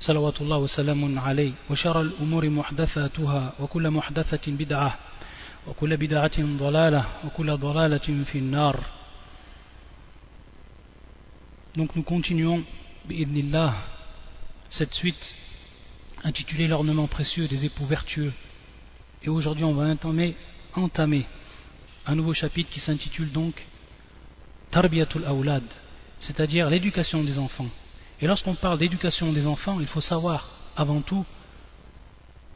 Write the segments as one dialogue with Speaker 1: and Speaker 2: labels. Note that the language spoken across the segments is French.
Speaker 1: صلوات الله وسلام عليه وشر الأمور محدثاتها وكل محدثة بدعة وكل بدعة ضلالة وكل ضلالة في النار Donc nous continuons, bi'idnillah, cette suite intitulée L'ornement précieux des époux vertueux. Et aujourd'hui on va entamer, entamer un nouveau chapitre qui s'intitule donc Tarbiyatul Awlad, c'est-à-dire l'éducation des enfants. Et lorsqu'on parle d'éducation des enfants, il faut savoir avant tout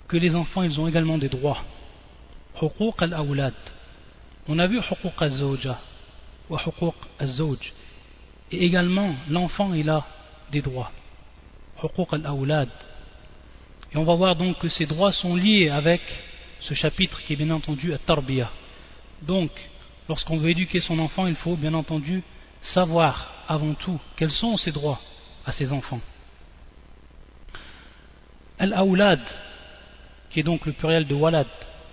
Speaker 1: que les enfants ils ont également des droits. On a vu ou huquq al-zawj. Et également l'enfant il a des droits. Et on va voir donc que ces droits sont liés avec ce chapitre qui est bien entendu à Tarbiyah. Donc, lorsqu'on veut éduquer son enfant, il faut bien entendu savoir avant tout quels sont ses droits à ses enfants. Al-Awlad, qui est donc le pluriel de Walad,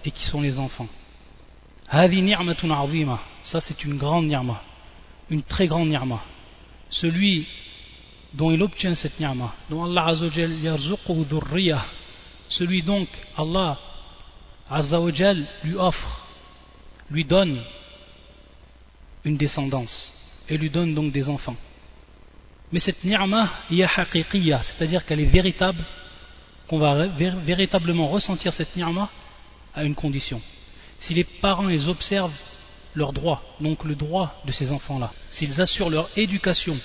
Speaker 1: et qui sont les enfants. Hadi ni'matun ça c'est une grande ni'ma, une très grande ni'ma. Celui dont il obtient cette ni'ma, dont Allah Azzawajal yarzuqu dhurriyah, celui donc Allah Azzawajal lui offre, lui donne une descendance, et lui donne donc des enfants. Mais cette ni'ma c'est-à-dire qu'elle est véritable, qu'on va véritablement ressentir cette ni'ma à une condition. Si les parents ils observent leurs droits, donc le droit de ces enfants-là, s'ils assurent leur éducation,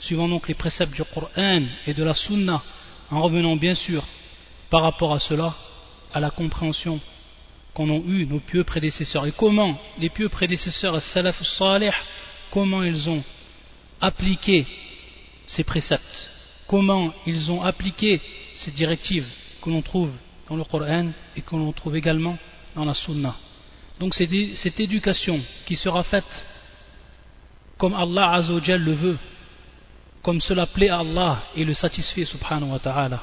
Speaker 1: suivant donc les préceptes du Coran et de la Sunna, en revenant bien sûr par rapport à cela, à la compréhension qu'en ont eu nos pieux prédécesseurs, et comment les pieux prédécesseurs, salaf salih, comment ils ont appliqué ces préceptes, comment ils ont appliqué ces directives que l'on trouve dans le Coran et que l'on trouve également dans la Sunna. Donc c'est cette éducation qui sera faite comme Allah Azzawajal le veut, comme cela plaît à Allah et le satisfait subhanahu wa ta'ala.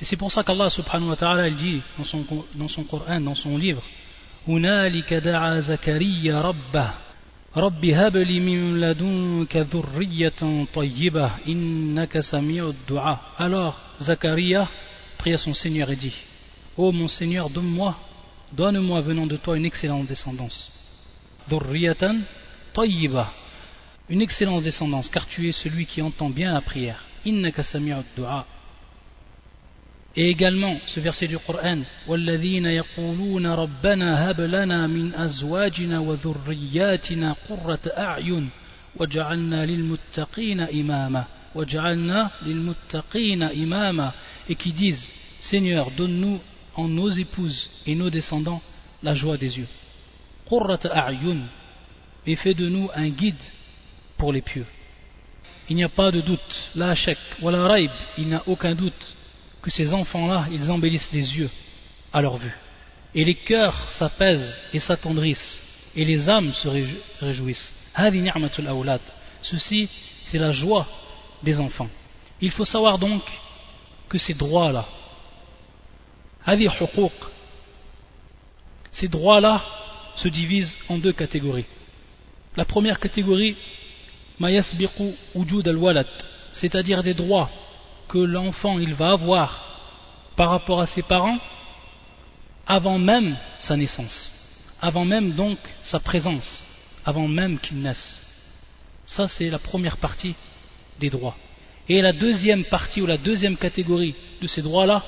Speaker 1: Et c'est pour ça qu'Allah subhanahu wa ta'ala dit dans son, dans son Coran, dans son livre, رب هب لي من لدنك ذرية طيبة إنك سميع الدعاء Alors Zacharia prie à son Seigneur et dit Oh mon Seigneur donne-moi donne-moi venant de toi une excellente descendance ذرية طيبة une excellente descendance car tu es celui qui entend bien la prière إنك سميع الدعاء Et également ce verset du Coran وَالَّذِينَ يَقُولُونَ رَبَّنَا هَبْ لَنَا مِنْ أَزْوَاجِنَا وَذُرِّيَّاتِنَا قُرَّةَ أَعْيُنٍ وَجَعَلْنَا لِلْمُتَّقِينَ إِمَامًا وَجَعَلْنَا لِلْمُتَّقِينَ إِمَامًا et qui disent Seigneur donne-nous en nos épouses et nos descendants la joie des yeux قُرَّةَ أَعْيُنٍ et fais de nous un guide pour les pieux il n'y a pas de doute la shak wala raib il n'y a aucun doute que ces enfants-là, ils embellissent les yeux à leur vue. Et les cœurs s'apaisent et s'attendrissent, et les âmes se réjouissent. Ceci, c'est la joie des enfants. Il faut savoir donc que ces droits-là, ces droits-là se divisent en deux catégories. La première catégorie, c'est-à-dire des droits que l'enfant il va avoir par rapport à ses parents avant même sa naissance, avant même donc sa présence, avant même qu'il naisse. Ça c'est la première partie des droits. Et la deuxième partie ou la deuxième catégorie de ces droits-là,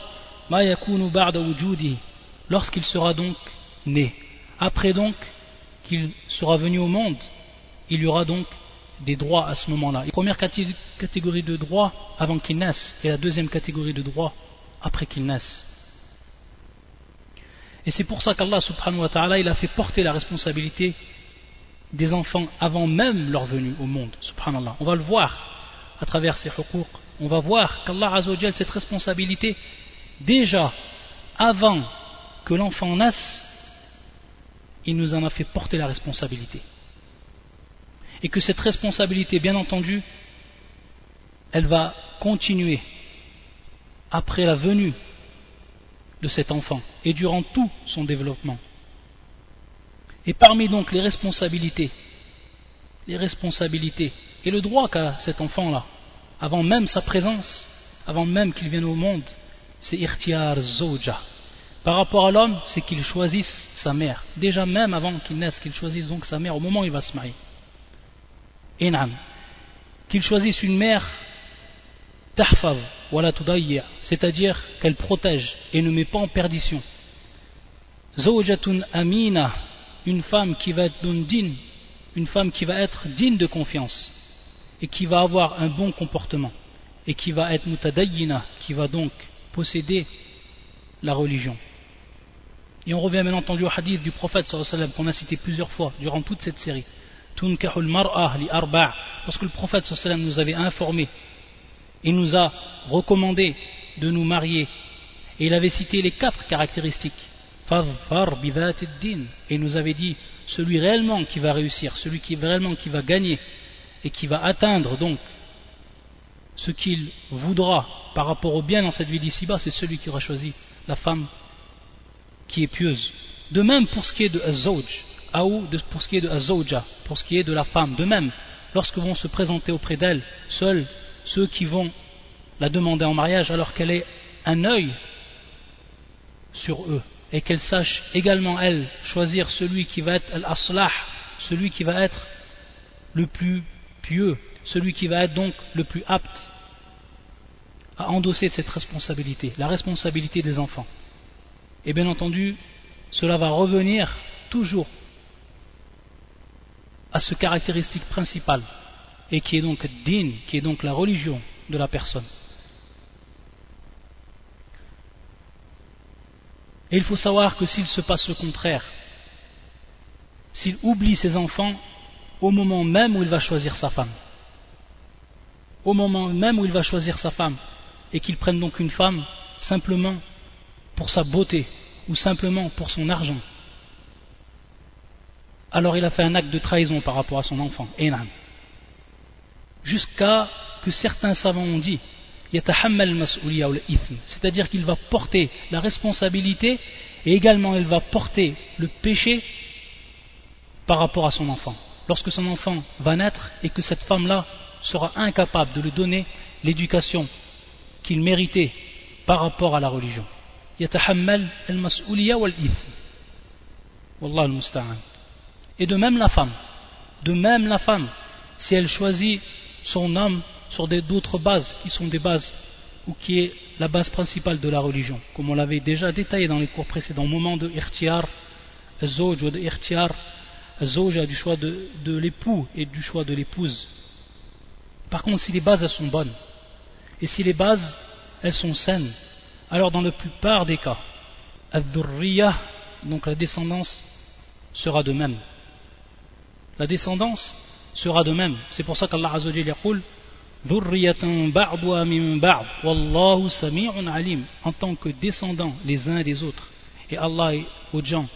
Speaker 1: lorsqu'il sera donc né. Après donc qu'il sera venu au monde, il y aura donc des droits à ce moment-là. La première catégorie de droits avant qu'ils naissent et la deuxième catégorie de droits après qu'ils naissent. Et c'est pour ça qu'Allah subhanahu wa ta'ala il a fait porter la responsabilité des enfants avant même leur venue au monde. Subhanallah. On va le voir à travers ces huquq. On va voir qu'Allah a cette responsabilité déjà avant que l'enfant naisse, il nous en a fait porter la responsabilité. Et que cette responsabilité, bien entendu, elle va continuer après la venue de cet enfant et durant tout son développement. Et parmi donc les responsabilités, les responsabilités et le droit qu'a cet enfant-là, avant même sa présence, avant même qu'il vienne au monde, c'est irtiar zoja. Par rapport à l'homme, c'est qu'il choisisse sa mère. Déjà même avant qu'il naisse, qu'il choisisse donc sa mère au moment où il va se marier. Inam. Qu'il choisisse une mère tahfav, wala c'est-à-dire qu'elle protège et ne met pas en perdition. Zawjatun amina, une femme qui va être digne, une femme qui va être digne de confiance et qui va avoir un bon comportement et qui va être mutadayyina, qui va donc posséder la religion. Et on revient bien entendu au hadith du prophète qu'on a cité plusieurs fois durant toute cette série. Parce que le prophète nous avait informé et nous a recommandé de nous marier. Et il avait cité les quatre caractéristiques. Et nous avait dit celui réellement qui va réussir, celui qui réellement qui va gagner et qui va atteindre donc ce qu'il voudra par rapport au bien dans cette vie d'ici-bas, c'est celui qui aura choisi la femme qui est pieuse. De même pour ce qui est de Azawj, ou pour ce qui est de Azawja, pour ce qui est de la femme. De même, lorsque vont se présenter auprès d'elle, seuls ceux qui vont la demander en mariage alors qu'elle ait un œil sur eux et qu'elle sache également elle choisir celui qui va être al-aslah, celui qui va être le plus pieux, celui qui va être donc le plus apte à endosser cette responsabilité, la responsabilité des enfants. Et bien entendu, cela va revenir toujours à ce caractéristique principal, et qui est donc din, qui est donc la religion de la personne. Et il faut savoir que s'il se passe le contraire, s'il oublie ses enfants au moment même où il va choisir sa femme, au moment même où il va choisir sa femme, et qu'il prenne donc une femme simplement pour sa beauté ou simplement pour son argent, alors il a fait un acte de trahison par rapport à son enfant, jusqu'à que certains savants ont dit c'est-à-dire qu'il va porter la responsabilité et également il va porter le péché par rapport à son enfant. Lorsque son enfant va naître et que cette femme-là sera incapable de lui donner l'éducation qu'il méritait par rapport à la religion. Et de même la femme, de même la femme, si elle choisit son homme sur d'autres bases qui sont des bases ou qui est la base principale de la religion, comme on l'avait déjà détaillé dans les cours précédents, au moment de irtiar, zoj ou de irtiar, zoj du choix de, de l'époux et du choix de l'épouse. Par contre, si les bases elles sont bonnes, et si les bases elles sont saines, alors dans la plupart des cas, donc la descendance sera de même. La descendance sera de même. C'est pour ça qu'Allah Azza wa en tant que descendants les uns des autres. Et Allah est gens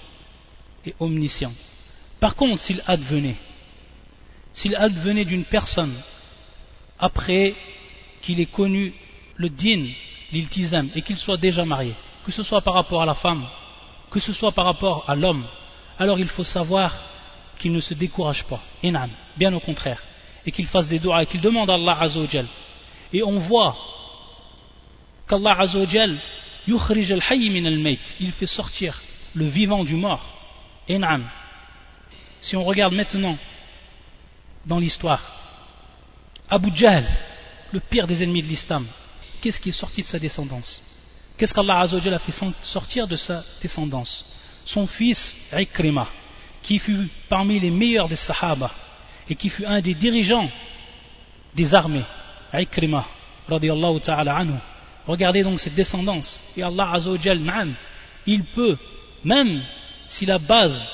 Speaker 1: et omniscient. Par contre s'il advenait s'il advenait d'une personne après qu'il ait connu le din l'iltizam et qu'il soit déjà marié que ce soit par rapport à la femme que ce soit par rapport à l'homme alors il faut savoir qu'il ne se décourage pas bien au contraire et qu'il fasse des doigts et qu'il demande à Allah Azzawajal. Et on voit qu'Allah Azzawajal yukhrij al-hayy min al-mayt. Il fait sortir le vivant du mort. In'am. Si on regarde maintenant dans l'histoire, Abu Jahl, le pire des ennemis de l'islam, qu'est-ce qui est sorti de sa descendance? Qu'est-ce qu'Allah a fait sortir de sa descendance? Son fils Ikrima, qui fut parmi les meilleurs des Sahaba, et qui fut un des dirigeants des armées, Ikrima, radiallahu ta'ala anhu. Regardez donc cette descendance. Et Allah Azzawajal, il peut, même si la base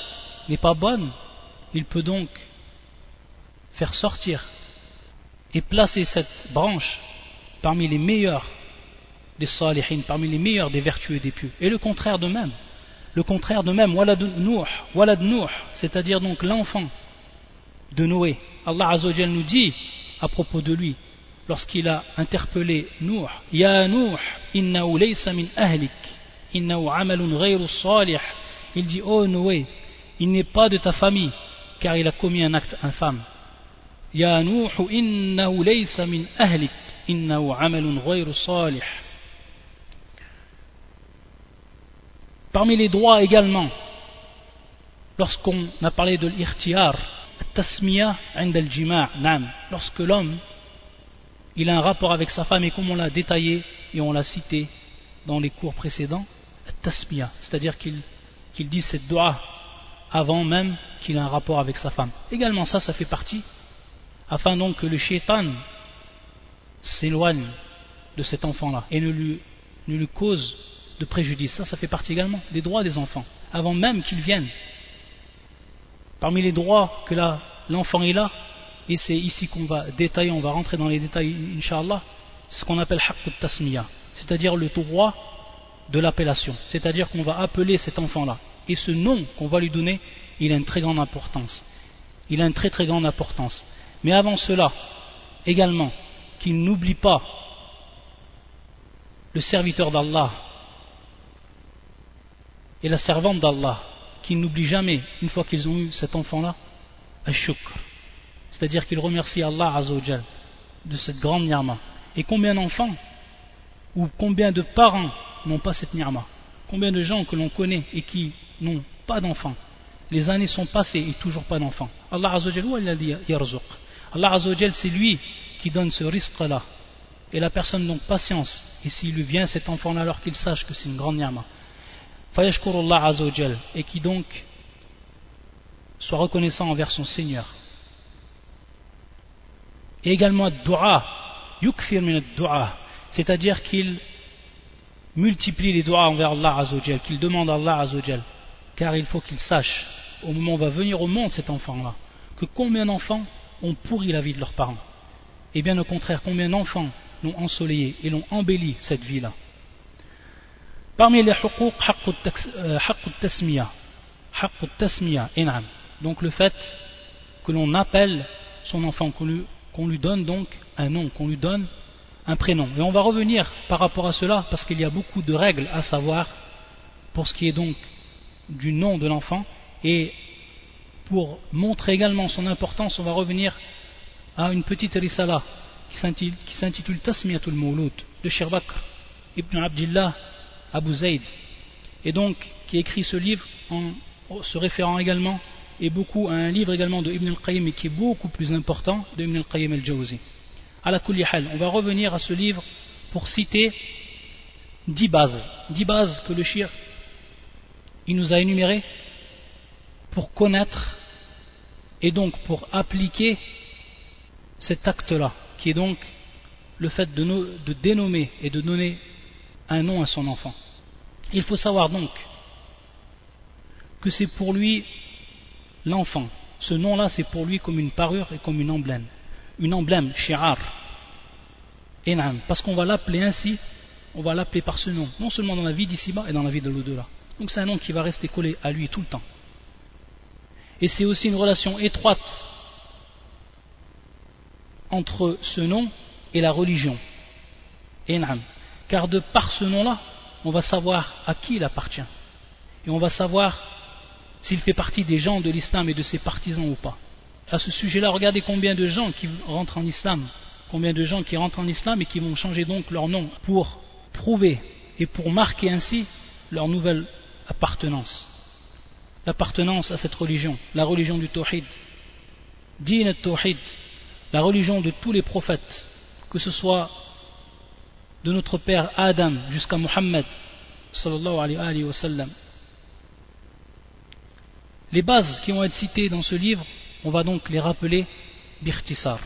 Speaker 1: n'est pas bonne, il peut donc faire sortir et placer cette branche parmi les meilleurs des salihin, parmi les meilleurs des vertueux et des pieux. Et le contraire de même. Le contraire de même, walad Nuh, walad Nuh, c'est-à-dire donc l'enfant de Noé. Allah Azzawajal nous dit à propos de lui, lorsqu'il a interpellé Nuh, Ya Nuh, innahu laysa min ahlik, innahu amalun ghayru salih. Il dit, oh Noé, il n'est pas de ta famille, car il a commis un acte infâme. Ya Nuh, innahu laysa min ahlik, innahu amalun ghayru salih. Parmi les droits également, lorsqu'on a parlé de l'irtiar, tasmiya al-jima' lorsque l'homme il a un rapport avec sa femme et comme on l'a détaillé et on l'a cité dans les cours précédents, tasmiya, c'est-à-dire qu'il dit cette avant même qu'il ait un rapport avec sa femme. Également ça, ça fait partie, afin donc que le shaitan s'éloigne de cet enfant-là et ne lui, ne lui cause de préjudice. Ça, fait partie également des droits des enfants, avant même qu'ils viennent. Parmi les droits que l'enfant est là, et c'est ici qu'on va détailler, on va rentrer dans les détails, inshallah, c'est ce qu'on appelle haqqut tasmiya, c'est-à-dire le droit de l'appellation, c'est-à-dire qu'on va appeler cet enfant-là. Et ce nom qu'on va lui donner, il a une très grande importance. Il a une très très grande importance. Mais avant cela, également, qu'il n'oublie pas le serviteur d'Allah, et la servante d'Allah, qui n'oublie jamais, une fois qu'ils ont eu cet enfant-là, un shukr. C'est-à-dire qu'ils remercient Allah Azzawajal de cette grande nirma. Et combien d'enfants ou combien de parents n'ont pas cette nirma Combien de gens que l'on connaît et qui n'ont pas d'enfants? Les années sont passées et toujours pas d'enfants. Allah Azzawajal, où a dit Allah Azzawajal, c'est lui qui donne ce risque-là. Et la personne donc patience. Et s'il lui vient cet enfant-là alors qu'il sache que c'est une grande et qui donc soit reconnaissant envers son Seigneur. Et également dua, yukfir min dua, c'est-à-dire qu'il multiplie les doigts envers Allah Azzawajal, qu'il demande à Allah Azzawajal, car il faut qu'il sache, au moment où va venir au monde cet enfant-là, que combien d'enfants ont pourri la vie de leurs parents. Et bien au contraire, combien d'enfants l'ont ensoleillé et l'ont embelli cette vie-là. Parmi les hukuk, tasmiya. tasmiya, Donc le fait que l'on appelle son enfant, qu'on lui, donne donc un nom, qu'on lui donne un prénom. Et on va revenir par rapport à cela, parce qu'il y a beaucoup de règles à savoir pour ce qui est donc du nom de l'enfant. Et pour montrer également son importance, on va revenir à une petite risala qui s'intitule Tasmiyatul Mouloud de Shirbakr ibn Abdillah Abu Zayd, et donc qui écrit ce livre en se référant également et beaucoup à un livre également de Ibn al-Qayyim qui est beaucoup plus important de Ibn al-Qayyim al-Jawzi. La on va revenir à ce livre pour citer dix bases, dix bases que le shir il nous a énumérées pour connaître et donc pour appliquer cet acte-là, qui est donc le fait de dénommer et de donner un nom à son enfant. Il faut savoir donc que c'est pour lui l'enfant. Ce nom-là, c'est pour lui comme une parure et comme une emblème. Une emblème, shi'ar. Enam. Parce qu'on va l'appeler ainsi, on va l'appeler par ce nom. Non seulement dans la vie d'ici-bas et dans la vie de l'au-delà. Donc c'est un nom qui va rester collé à lui tout le temps. Et c'est aussi une relation étroite entre ce nom et la religion. Enam. Car de par ce nom-là, on va savoir à qui il appartient. Et on va savoir s'il fait partie des gens de l'islam et de ses partisans ou pas. À ce sujet-là, regardez combien de gens qui rentrent en islam, combien de gens qui rentrent en islam et qui vont changer donc leur nom pour prouver et pour marquer ainsi leur nouvelle appartenance. L'appartenance à cette religion, la religion du Tawhid. Din tawhid la religion de tous les prophètes, que ce soit de notre père Adam jusqu'à Muhammad sallallahu alayhi wa. Les bases qui vont être citées dans ce livre, on va donc les rappeler birtisar.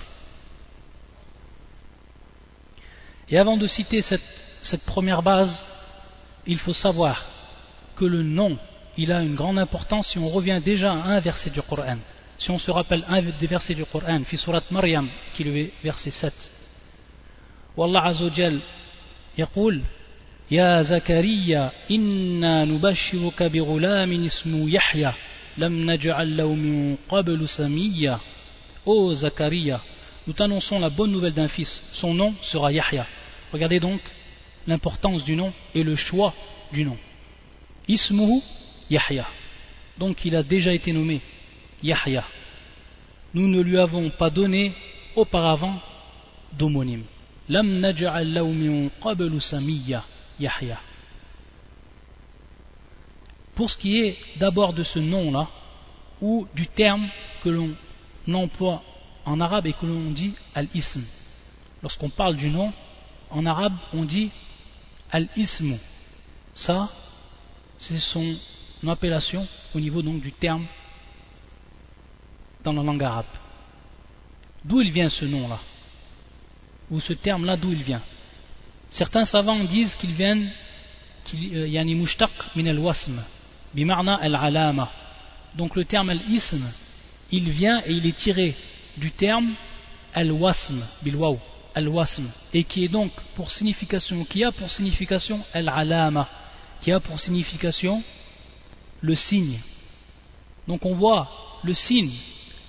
Speaker 1: Et avant de citer cette, première base, il faut savoir que le nom, il a une grande importance si on revient déjà à un verset du Coran. Si on se rappelle un des versets du Coran, fi surat Maryam, qui est le verset 7. Wallah Azzawajal يقول يا زكريا إنا نبشرك بغلام اسمه يحيى لم نجعل له من قبل سميا Ô Zakaria, nous t'annonçons la bonne nouvelle d'un fils. Son nom sera Yahya. Regardez donc l'importance du nom et le choix du nom. Ismuhu Yahya. Donc il a déjà été nommé Yahya. Nous ne lui avons pas donné auparavant d'homonyme. Lam naj'al min qablu samiyya Yahya. Pour ce qui est d'abord de ce nom-là, ou du terme que l'on emploie en arabe et que l'on dit al-ism. Lorsqu'on parle du nom, en arabe, on dit al-ism. Ça, c'est son appellation au niveau donc du terme dans la langue arabe. D'où il vient ce nom-là? Ou ce terme-là, d'où il vient. Certains savants disent qu'il vient euh, yani mushtaq min al-wasm bimarna al-alama. Donc le terme al-ism il vient et il est tiré du terme al-wasm bilwaw al-wasm et qui est donc pour signification qui a pour signification al-alama qui a pour signification le signe. Donc on voit le signe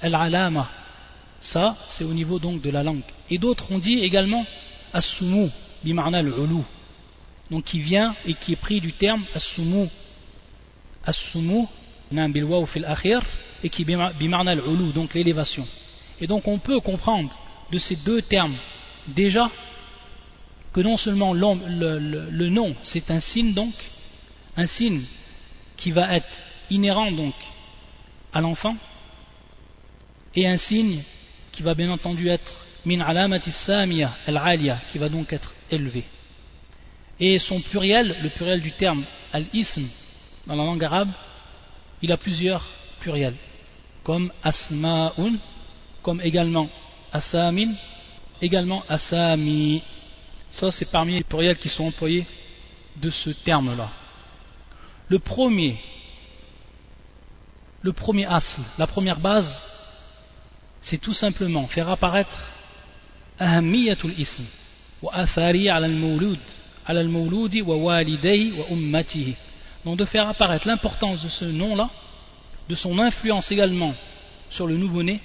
Speaker 1: al-alama ça c'est au niveau de la langue. Et d'autres ont dit également as-sumu bimarna donc qui vient et qui est pris du terme as-sumu. As-sumu bilwaw fil akhir et qui bimarna al-ulu donc l'élévation. Et donc on peut comprendre de ces deux termes déjà que non seulement le, le, nom c'est un signe donc un signe qui va être inhérent donc à l'enfant et un signe qui va bien entendu être min alamati samia al-aliya qui va donc être élevé. Et son pluriel le pluriel du terme al-ism dans la langue arabe il a plusieurs pluriels comme asma'un comme également asamin également asami. Ça c'est parmi les pluriels qui sont employés de ce terme là le premier le premier asm la première base c'est tout simplement faire apparaître ahamiyatul ism wa athari ala al-mawlud ala al-mawludi wa walidayhi wa ummatihi donc de faire apparaître l'importance de ce nom là de son influence également sur le nouveau-né,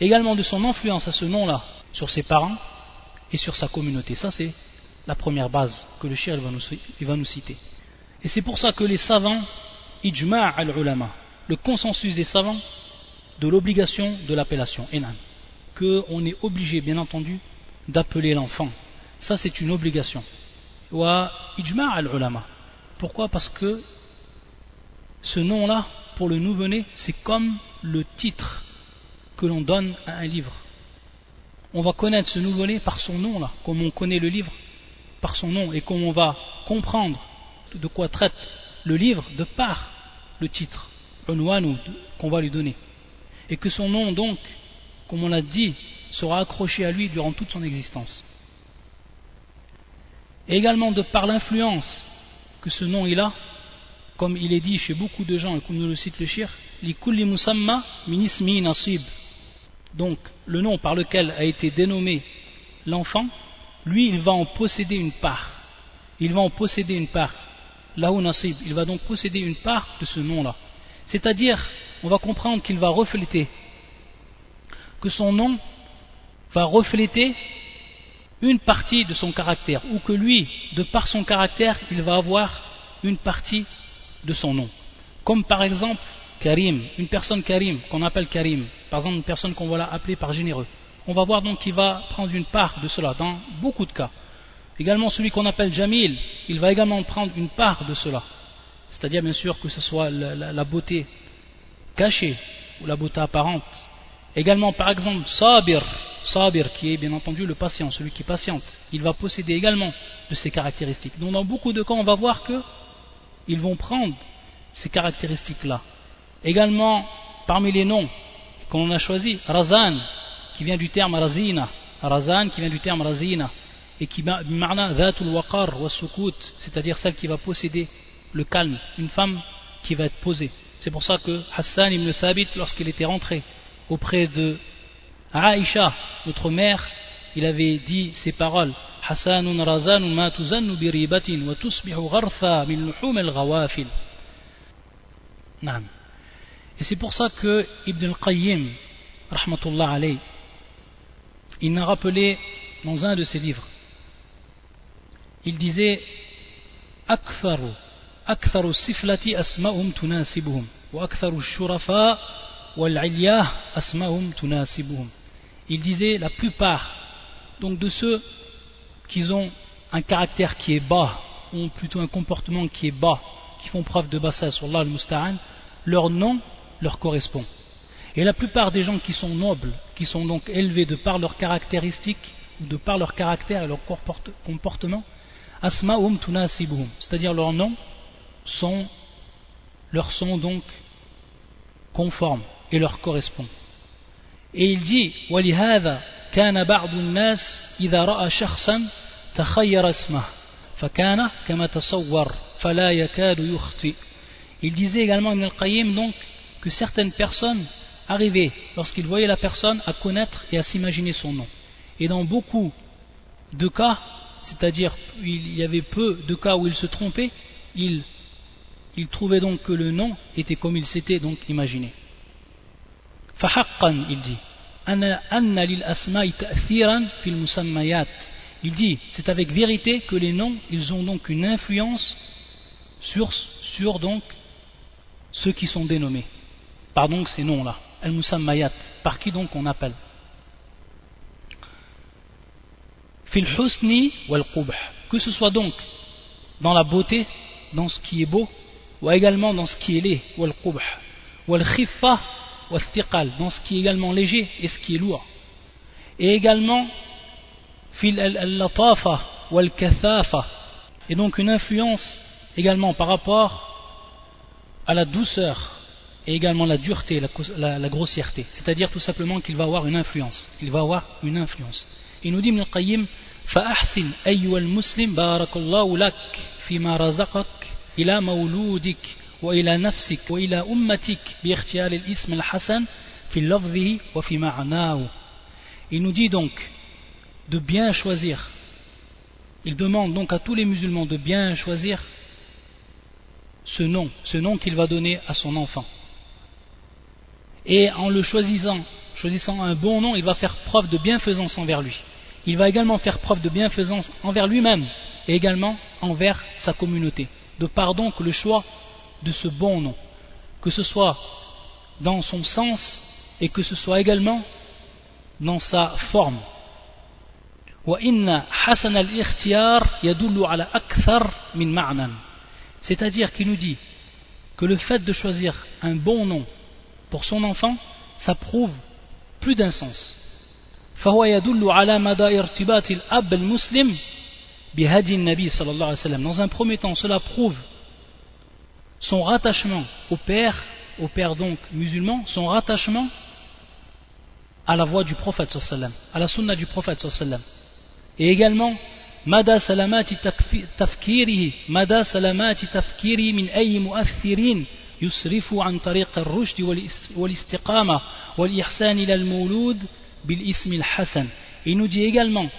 Speaker 1: également de son influence à ce nom-là sur ses parents et sur sa communauté. Ça, c'est la première base que le shir va nous, va nous citer. Et c'est pour ça que les savants, ijma' al-ulama, le consensus des savants de l'obligation de l'appellation, enan, qu'on est obligé, bien entendu, d'appeler l'enfant. Ça, c'est une obligation. Wa ijma' al-ulama. Pourquoi? Parce que ce nom-là, pour le nouveau-né, c'est comme le titre que l'on donne à un livre. On va connaître ce nouveau-né par son nom, là, comme on connaît le livre par son nom, et comme on va comprendre de quoi traite le livre de par le titre, qu'on va lui donner. Et que son nom, donc, comme on l'a dit, sera accroché à lui durant toute son existence. Et également de par l'influence que ce nom il a comme il est dit chez beaucoup de gens, et comme nous le cite le shir, musamma minismi nasib. Donc, le nom par lequel a été dénommé l'enfant, lui, il va en posséder une part. Il va en posséder une part. Lahu nasib, il va donc posséder une part de ce nom-là. C'est-à-dire, on va comprendre qu'il va refléter, que son nom va refléter une partie de son caractère, ou que lui, de par son caractère, il va avoir une partie de son nom. Comme par exemple Karim, une personne Karim, qu'on appelle Karim, par exemple une personne qu'on va appeler par généreux. On va voir donc qu'il va prendre une part de cela dans beaucoup de cas. Également celui qu'on appelle Jamil, il va également prendre une part de cela. C'est-à-dire bien sûr que ce soit la, beauté cachée ou la beauté apparente. Également par exemple Sabir, Sabir qui est bien entendu le patient, celui qui patiente, il va posséder également de ces caractéristiques. Donc dans beaucoup de cas on va voir que ils vont prendre ces caractéristiques-là. Également, parmi les noms qu'on a choisis, Razan, qui vient du terme Razina, Razan qui vient du terme Razina, et qui marna Dhatul Waqar c'est-à-dire celle qui va posséder le calme, une femme qui va être posée. C'est pour ça que Hassan ibn Thabit, lorsqu'il était rentré auprès de Aïcha, notre mère, il avait dit ces paroles حسان رزان ما تزن بريبة وتصبح غرثا من لحوم الغوافل نعم Et c'est pour ça que Ibn al-Qayyim, rahmatullah alayh, il n'a rappelé dans un de ses livres, il disait أكثر أكثر السفلة أسماءهم تناسبهم وأكثر الشرفاء والعلياه أسماءهم تناسبهم il disait la plupart donc de ceux qui ont un caractère qui est bas ou plutôt un comportement qui est bas qui font preuve de bassesse Allah al-Musta'an leur nom leur correspond et la plupart des gens qui sont nobles qui sont donc élevés de par leurs caractéristiques ou de par leur caractère et leur comportement asma'um tunasibuhum c'est-à-dire leurs noms sont leur sont donc conformes et leur correspondent et il dit ولهذا كان بعض الناس إذا رأى شخصا تخير اسمه فكان كما تصور فلا يكاد يخطئ il disait également Ibn al-Qayyim donc que certaines personnes arrivaient lorsqu'ils voyaient la personne à connaître et à s'imaginer son nom et dans beaucoup de cas c'est-à-dire il y avait peu de cas où il se trompait il, il trouvait donc que le nom était comme il s'était donc imaginé فحقا il dit il dit c'est avec vérité que les noms ils ont donc une influence sur, sur donc ceux qui sont dénommés par donc ces noms là al-musammayat par qui donc on appelle fil husni wal que ce soit donc dans la beauté dans ce qui est beau ou également dans ce qui est laid wal qubh wal khiffa dans ce qui est également léger et ce qui est lourd et également fil al-latafa wal kathafa et donc une influence également par rapport à la douceur et également la dureté, la, la, grossièreté. C'est-à-dire tout simplement qu'il va avoir une influence. Il va avoir une influence. Il nous dit Ibn Qayyim فأحسن أيها المسلم بارك الله لك فيما رزقك إلى مولودك وإلى نفسك وإلى أمتك باختيار الاسم الحسن في لفظه وفي معناه Il nous dit donc de bien choisir. Il demande donc à tous les musulmans de bien choisir ce nom, ce nom qu'il va donner à son enfant. Et en le choisissant, choisissant un bon nom, il va faire preuve de bienfaisance envers lui. Il va également faire preuve de bienfaisance envers lui-même et également envers sa communauté. De par donc le choix de ce bon nom, que ce soit dans son sens et que ce soit également dans sa forme. C'est-à-dire qu'il nous dit que le fait de choisir un bon nom pour son enfant, ça prouve plus d'un sens Dans un premier temps, cela prouve son rattachement au père, au père donc musulman, son rattachement à la voix du prophète sallam, à la sunna du prophète sallam. Et également, مدى سلامات تفكيره مدى سلامات تفكيره من أي مؤثرين يسرف عن طريق الرشد والاستقامة والإحسان إلى المولود بالاسم الحسن. Il nous dit également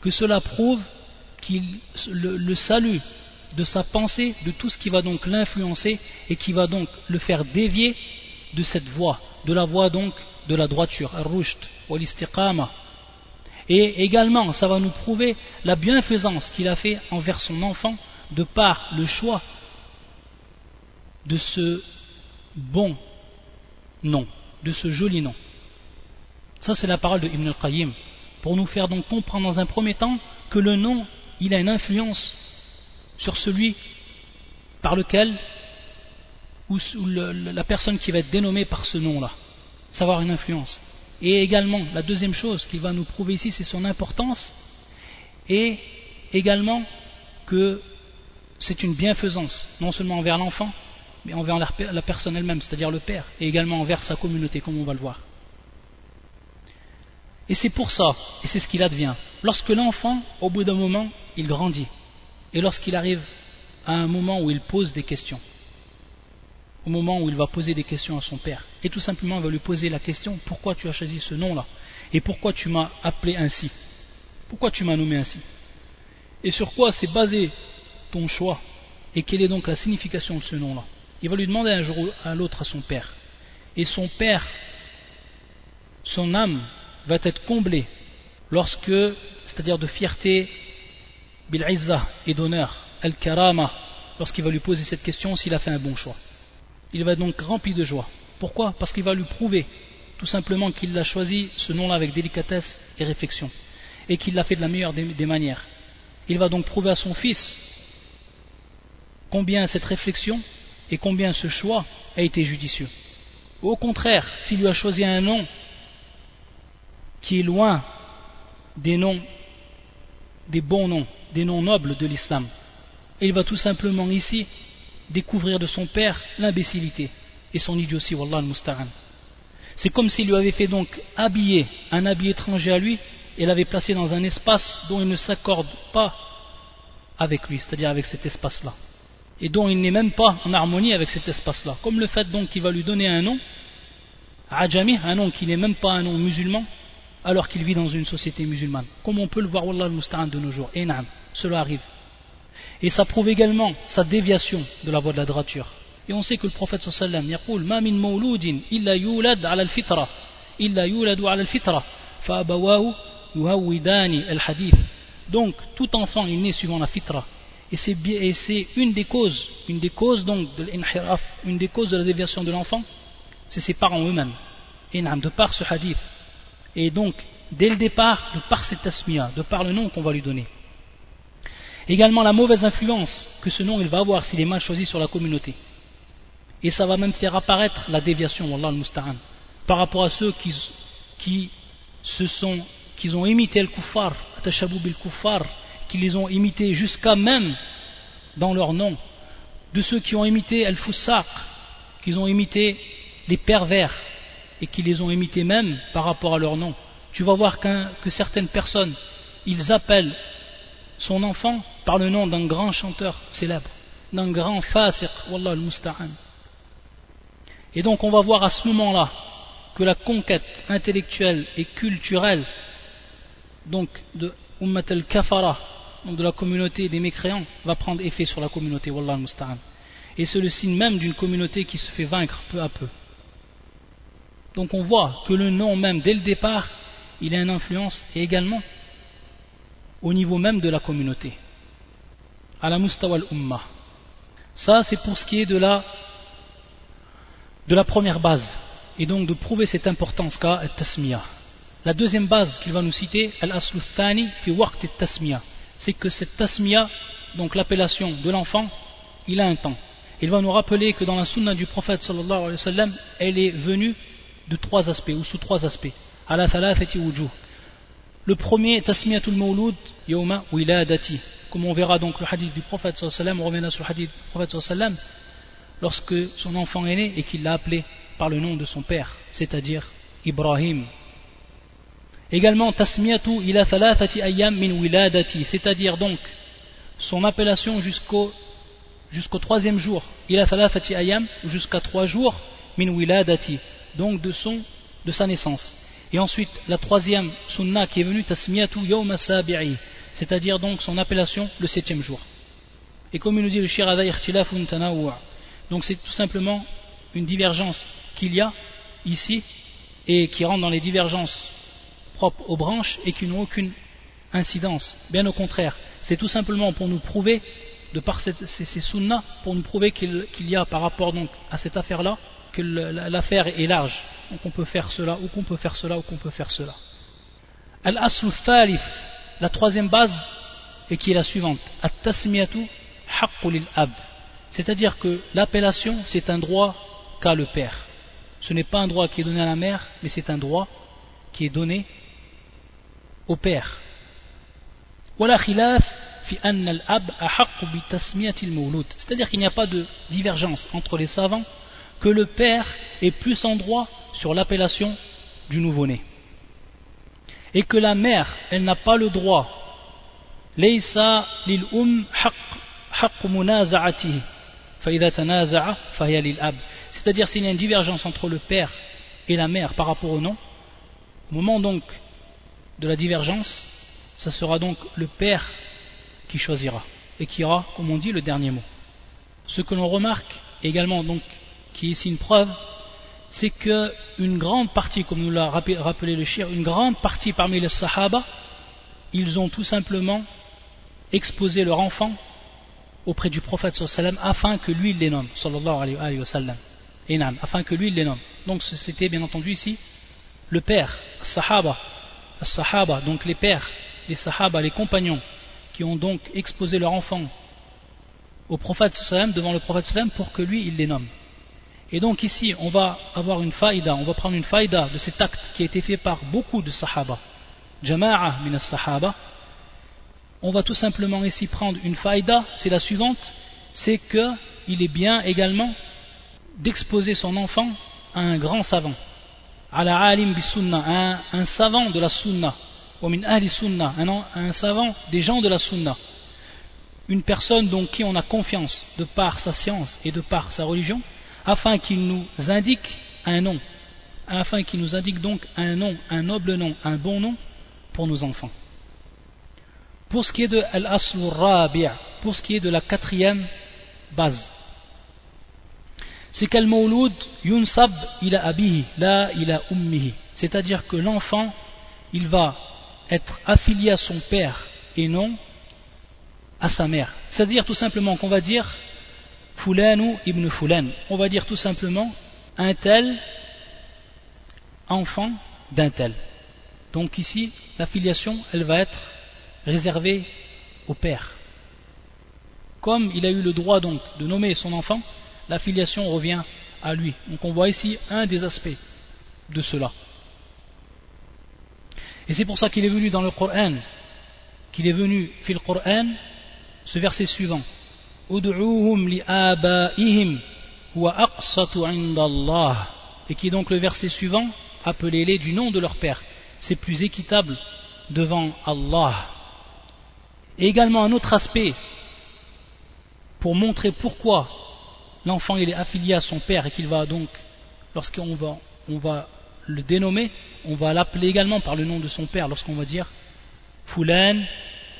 Speaker 1: que cela prouve le, salut de sa pensée, de tout ce qui va donc l'influencer et qui va donc le faire dévier de cette voie, de la voie donc de la droiture, al-rushd, wal-istiqama. Et également, ça va nous prouver la bienfaisance qu'il a fait envers son enfant de par le choix de ce bon nom, de ce joli nom. Ça, c'est la parole de Ibn al-Qayyim, pour nous faire donc comprendre dans un premier temps que le nom, il a une influence sur celui par lequel ou, la personne qui va être dénommée par ce nom-là, savoir une influence. Et également, la deuxième chose qu'il va nous prouver ici, c'est son importance, et également que c'est une bienfaisance, non seulement envers l'enfant, mais envers la personne elle-même, c'est-à-dire le père, et également envers sa communauté, comme on va le voir. Et c'est pour ça, et c'est ce qu'il advient, lorsque l'enfant, au bout d'un moment, il grandit, et lorsqu'il arrive à un moment où il pose des questions, au moment où il va poser des questions à son père, et tout simplement il va lui poser la question pourquoi tu as choisi ce nom-là? Et pourquoi tu m'as appelé ainsi? Pourquoi tu m'as nommé ainsi? Et sur quoi s'est basé ton choix? Et quelle est donc la signification de ce nom-là? Il va lui demander un jour à l'autre à son père. Et son père, son âme va être comblée lorsque, c'est-à-dire de fierté, bil'izza et d'honneur, al-karama, lorsqu'il va lui poser cette question s'il a fait un bon choix. Il va donc rempli de joie. Pourquoi? Parce qu'il va lui prouver tout simplement qu'il a choisi ce nom-là avec délicatesse et réflexion, et qu'il l'a fait de la meilleure des manières. Il va donc prouver à son fils combien cette réflexion et combien ce choix a été judicieux. Au contraire, s'il lui a choisi un nom qui est loin des noms, des bons noms, des noms nobles de l'islam, il va tout simplement ici découvrir de son père l'imbécilité et son idiotie, wallah al C'est comme s'il lui avait fait donc habiller un habit étranger à lui et l'avait placé dans un espace dont il ne s'accorde pas avec lui, c'est-à-dire avec cet espace-là. Et dont il n'est même pas en harmonie avec cet espace-là. Comme le fait donc qu'il va lui donner un nom, Ajami, un nom qui n'est même pas un nom musulman, alors qu'il vit dans une société musulmane. Comme on peut le voir, Wallah al de nos jours. Et cela arrive. Et ça prouve également sa déviation de la voie de la droiture. Et on sait que le prophète sallallahu alayhi wa sallam, mawludin illa yulad ala al-fitra, illa yuladu ala al-fitra, fa abawahu yuhawidani al-hadith. Donc, tout enfant est né suivant la fitra. Et c'est une des causes, une des causes donc de l'inhiraf, une des causes de la déviation de l'enfant, c'est ses parents eux-mêmes. Et de par ce hadith. Et donc, dès le départ, de par cette tasmiya, de par le nom qu'on va lui donner. Également la mauvaise influence que ce nom va avoir s'il est mal choisi sur la communauté. Et ça va même faire apparaître la déviation, Wallah al par rapport à ceux qui, se sont, qui ont imité le kuffar, bil kuffar, qui les ont imités jusqu'à même dans leur nom, de ceux qui ont imité al-fusaq, qui ont imité les pervers, et qui les ont imités même par rapport à leur nom. Tu vas voir que certaines personnes, ils appellent son enfant par le nom d'un grand chanteur célèbre, d'un grand fasiq, wallah al-musta'an. Et donc on va voir à ce moment-là que la conquête intellectuelle et culturelle de Ummat al-Kafara, de la communauté des mécréants, va prendre effet sur la communauté, wallah al-musta'an. Et c'est le signe même d'une communauté qui se fait vaincre peu à peu. Donc on voit que le nom même, dès le départ, il a une influence et également au niveau même de la communauté. À la mustawal ummah. Ça, c'est pour ce qui est de la, de la première base. Et donc de prouver cette importance qu'a tasmiya. La deuxième base qu'il va nous citer, al-aslu thani fi waqt tasmiya. C'est que cette tasmiya, donc l'appellation de l'enfant, il a un temps. Il va nous rappeler que dans la sunna du prophète sallallahu alayhi wa elle est venue de trois aspects, ou sous trois aspects. Ala. Le premier, Tasmiyatul Mawlud Yawma Wiladati. Comme on verra donc le hadith du prophète sallam, on reviendra sur le hadith du prophète sallam, lorsque son enfant est né et qu'il l'a appelé par le nom de son père, c'est-à-dire Ibrahim. Également, Tasmiyatu ila thalathati ayyam min wiladati, c'est-à-dire donc son appellation jusqu'au jusqu'au troisième jour, ila thalathati ayyam, jusqu'à trois jours, min wiladati, donc de sa naissance. Et ensuite, la troisième sunna qui est venue, Tasmiyatu Yawm Sabi'i, c'est-à-dire donc son appellation le septième jour. Et comme il nous dit le Shirada Tanawwa, donc c'est tout simplement une divergence qu'il y a ici et qui rentre dans les divergences propres aux branches et qui n'ont aucune incidence. Bien au contraire, c'est tout simplement pour nous prouver, de par ces, ces, sunnas, pour nous prouver qu'il y a par rapport à cette affaire-là, que l'affaire est large qu'on peut faire cela, ou qu'on peut faire cela, ou qu'on peut faire cela. Al-aslu thalith, la troisième base, et qui est la suivante. At-tasmiyatu haqqu ab. C'est-à-dire que l'appellation, c'est un droit qu'a le père. Ce n'est pas un droit qui est donné à la mère, mais c'est un droit qui est donné au père. C'est-à-dire qu'il n'y a pas de divergence entre les savants que le père est plus en droit sur l'appellation du nouveau-né. Et que la mère, elle n'a pas le droit. Um C'est-à-dire s'il y a une divergence entre le père et la mère par rapport au nom, au moment donc de la divergence, ce sera donc le père qui choisira et qui aura, comme on dit, le dernier mot. Ce que l'on remarque également, donc, qui est ici une preuve, c'est qu'une grande partie, comme nous l'a rappelé le shir, une grande partie parmi les sahaba, ils ont tout simplement exposé leur enfant auprès du prophète afin que lui les nomme sallallahu alayhi wa afin que lui les nomme. Donc c'était bien entendu ici le père sahaba sahaba donc les pères les sahaba les compagnons qui ont donc exposé leur enfant au prophète sallam devant le prophète sallam pour que lui il les nomme et donc ici on va avoir une faïda on va prendre une faïda de cet acte qui a été fait par beaucoup de sahaba. Jama'a min sahaba on va tout simplement ici prendre une faïda, c'est la suivante, c'est qu'il est bien également d'exposer son enfant à un grand savant, à la alim un, un savant de la sunna, un, un savant des gens de la sunna, une personne donc qui on a confiance de par sa science et de par sa religion, afin qu'il nous indique un nom, afin qu'il nous indique donc un nom, un noble nom, un bon nom pour nos enfants. Pour ce qui est de al pour ce qui est de la quatrième base, c'est qu'al mawlud yunsab ila abihi, la ila ummihi. C'est-à-dire que l'enfant, il va être affilié à son père et non à sa mère. C'est-à-dire tout simplement qu'on va dire Fulanu ibn Fulan. On va dire tout simplement un tel enfant d'un tel. Donc ici, la filiation, elle va être réservé au père. Comme il a eu le droit donc de nommer son enfant, la filiation revient à lui. Donc on voit ici un des aspects de cela. Et c'est pour ça qu'il est venu dans le Coran, qu'il est venu fil Coran, ce verset suivant. Et qui est donc le verset suivant, appelez-les du nom de leur père. C'est plus équitable devant Allah. Et également un autre aspect pour montrer pourquoi l'enfant est affilié à son père et qu'il va donc, lorsqu'on va, on va le dénommer, on va l'appeler également par le nom de son père lorsqu'on va dire Fulan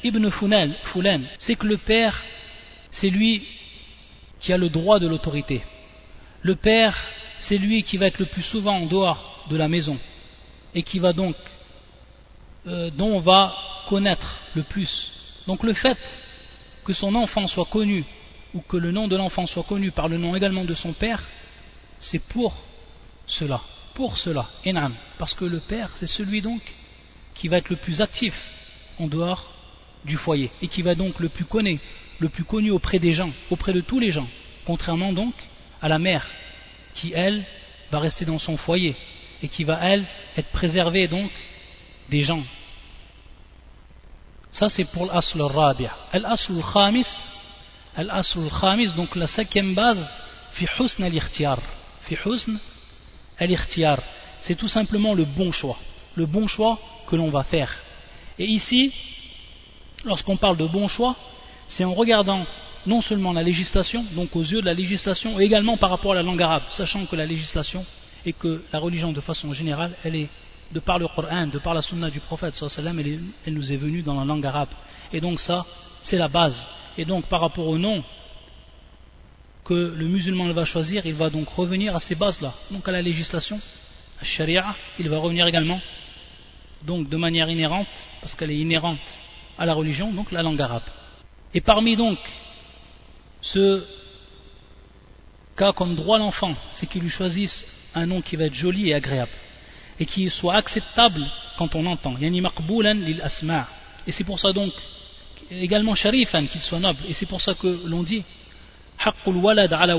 Speaker 1: ibn Fulan, Fulan. c'est que le père, c'est lui qui a le droit de l'autorité. Le père, c'est lui qui va être le plus souvent en dehors de la maison et qui va donc, euh, dont on va connaître le plus donc le fait que son enfant soit connu, ou que le nom de l'enfant soit connu par le nom également de son père, c'est pour cela, pour cela, enam, parce que le père, c'est celui donc qui va être le plus actif en dehors du foyer, et qui va donc le plus connu, le plus connu auprès des gens, auprès de tous les gens, contrairement donc à la mère, qui elle va rester dans son foyer, et qui va elle être préservée donc des gens, ça c'est pour l'asl al-rabi'. L'asl al-khamis, l'asl al-khamis, donc la cinquième base, fi husn al-ikhtiyar. Fi husn al-ikhtiyar. C'est tout simplement le bon choix. Le bon choix que l'on va faire. Et ici, lorsqu'on parle de bon choix, c'est en regardant non seulement la législation, donc aux yeux de la législation, et également par rapport à la langue arabe, sachant que la législation et que la religion de façon générale, elle est de par le Coran, de par la sunna du prophète, elle, elle nous est venue dans la langue arabe. Et donc ça, c'est la base. Et donc par rapport au nom que le musulman va choisir, il va donc revenir à ces bases-là. Donc à la législation, à sharia, il va revenir également, donc de manière inhérente, parce qu'elle est inhérente à la religion, donc la langue arabe. Et parmi donc ce cas comme droit l'enfant, c'est qu'il lui choisisse un nom qui va être joli et agréable et qui soit acceptable quand on entend. Et c'est pour ça donc également sharifan qu'il soit noble. Et c'est pour ça que l'on dit walad ala.